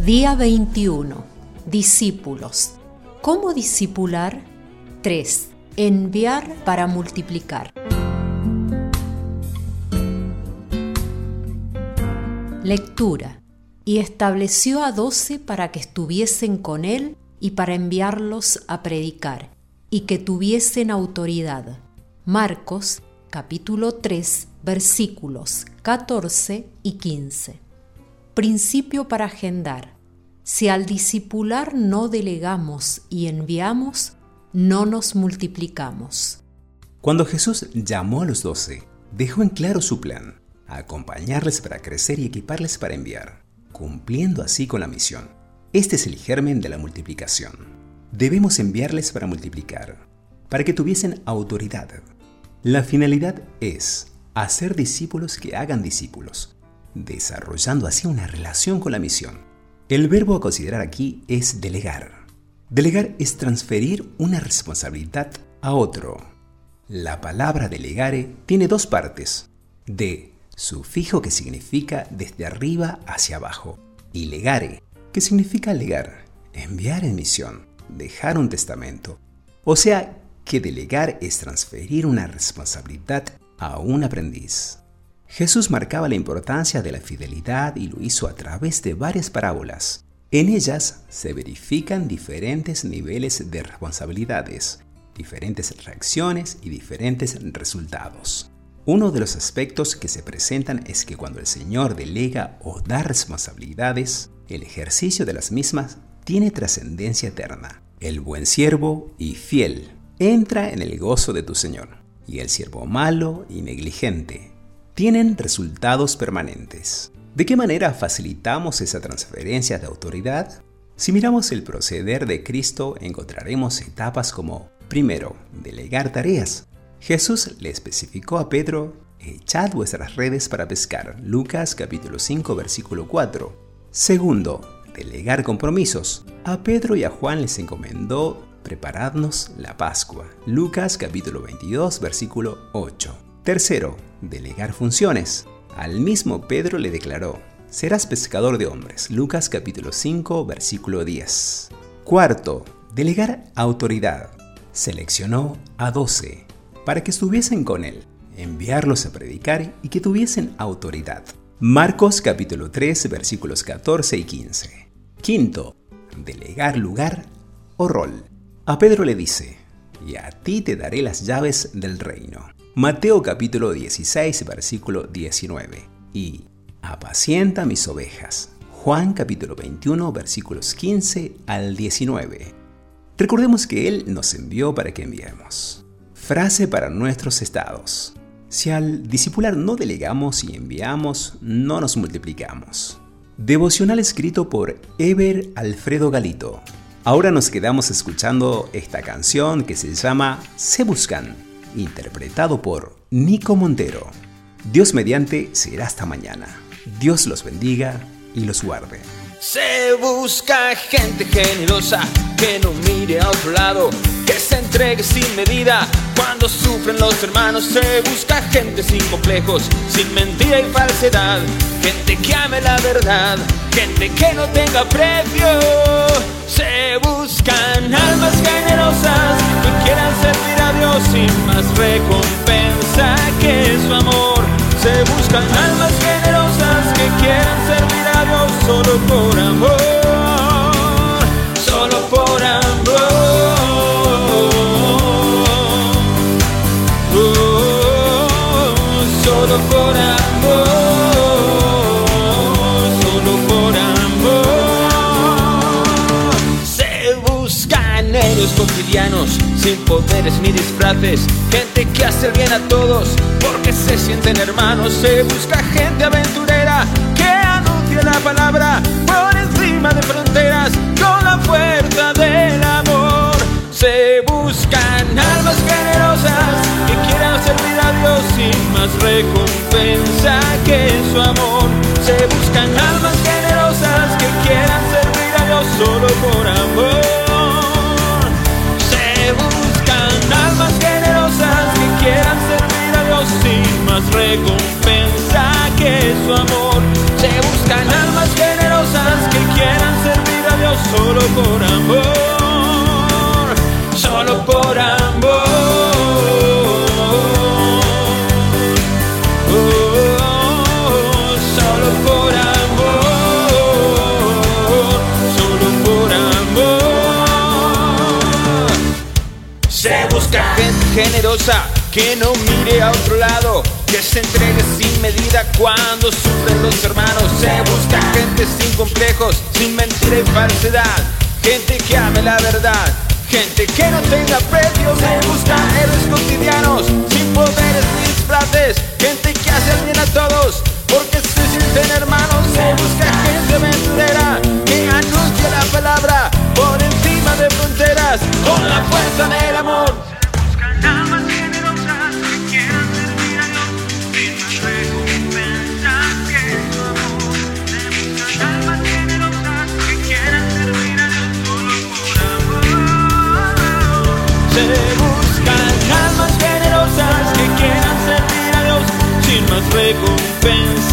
Día 21. Discípulos. ¿Cómo discipular? 3. Enviar para multiplicar. Lectura. Y estableció a doce para que estuviesen con él y para enviarlos a predicar, y que tuviesen autoridad. Marcos capítulo 3 versículos 14 y 15. Principio para agendar. Si al discipular no delegamos y enviamos, no nos multiplicamos. Cuando Jesús llamó a los doce, dejó en claro su plan, acompañarles para crecer y equiparles para enviar, cumpliendo así con la misión. Este es el germen de la multiplicación. Debemos enviarles para multiplicar, para que tuviesen autoridad. La finalidad es hacer discípulos que hagan discípulos, desarrollando así una relación con la misión. El verbo a considerar aquí es delegar. Delegar es transferir una responsabilidad a otro. La palabra delegare tiene dos partes. De, sufijo que significa desde arriba hacia abajo, y legare, que significa legar, enviar en misión, dejar un testamento. O sea, que delegar es transferir una responsabilidad a un aprendiz. Jesús marcaba la importancia de la fidelidad y lo hizo a través de varias parábolas. En ellas se verifican diferentes niveles de responsabilidades, diferentes reacciones y diferentes resultados. Uno de los aspectos que se presentan es que cuando el Señor delega o da responsabilidades, el ejercicio de las mismas tiene trascendencia eterna. El buen siervo y fiel entra en el gozo de tu Señor, y el siervo malo y negligente tienen resultados permanentes. ¿De qué manera facilitamos esa transferencia de autoridad? Si miramos el proceder de Cristo, encontraremos etapas como, primero, delegar tareas. Jesús le especificó a Pedro, echad vuestras redes para pescar. Lucas capítulo 5 versículo 4. Segundo, delegar compromisos. A Pedro y a Juan les encomendó preparadnos la Pascua. Lucas capítulo 22 versículo 8. Tercero, delegar funciones. Al mismo Pedro le declaró, serás pescador de hombres. Lucas capítulo 5 versículo 10. Cuarto, delegar autoridad. Seleccionó a doce para que estuviesen con él, enviarlos a predicar y que tuviesen autoridad. Marcos capítulo 3 versículos 14 y 15. Quinto, delegar lugar o rol. A Pedro le dice, y a ti te daré las llaves del reino. Mateo capítulo 16 versículo 19. Y apacienta mis ovejas. Juan capítulo 21 versículos 15 al 19. Recordemos que Él nos envió para que enviemos. Frase para nuestros estados. Si al discipular no delegamos y enviamos, no nos multiplicamos. Devocional escrito por Eber Alfredo Galito. Ahora nos quedamos escuchando esta canción que se llama Se Buscan, interpretado por Nico Montero. Dios mediante será hasta mañana. Dios los bendiga y los guarde. Se busca gente generosa que no mire a otro lado, que se entregue sin medida cuando sufren los hermanos. Se busca gente sin complejos, sin mentira y falsedad, gente que ame la verdad, gente que no tenga precio. Se buscan Cotidianos, sin poderes ni disfraces. Gente que hace bien a todos, porque se sienten hermanos. Se busca gente aventurera que anuncie la palabra por encima de fronteras con la fuerza del amor. Se buscan almas generosas que quieran servir a Dios sin más recompensa que su amor. Se amor. Se buscan almas generosas que quieran servir a Dios solo por amor. Solo por amor. generosa, que no mire a otro lado, que se entregue sin medida cuando sufren los hermanos. Se busca gente sin complejos, sin mentira y falsedad, gente que ame la verdad. Gente que no tenga precio, se busca héroes cotidianos, se buscan almas generosas que quieran servir a Dios sin más recompensa.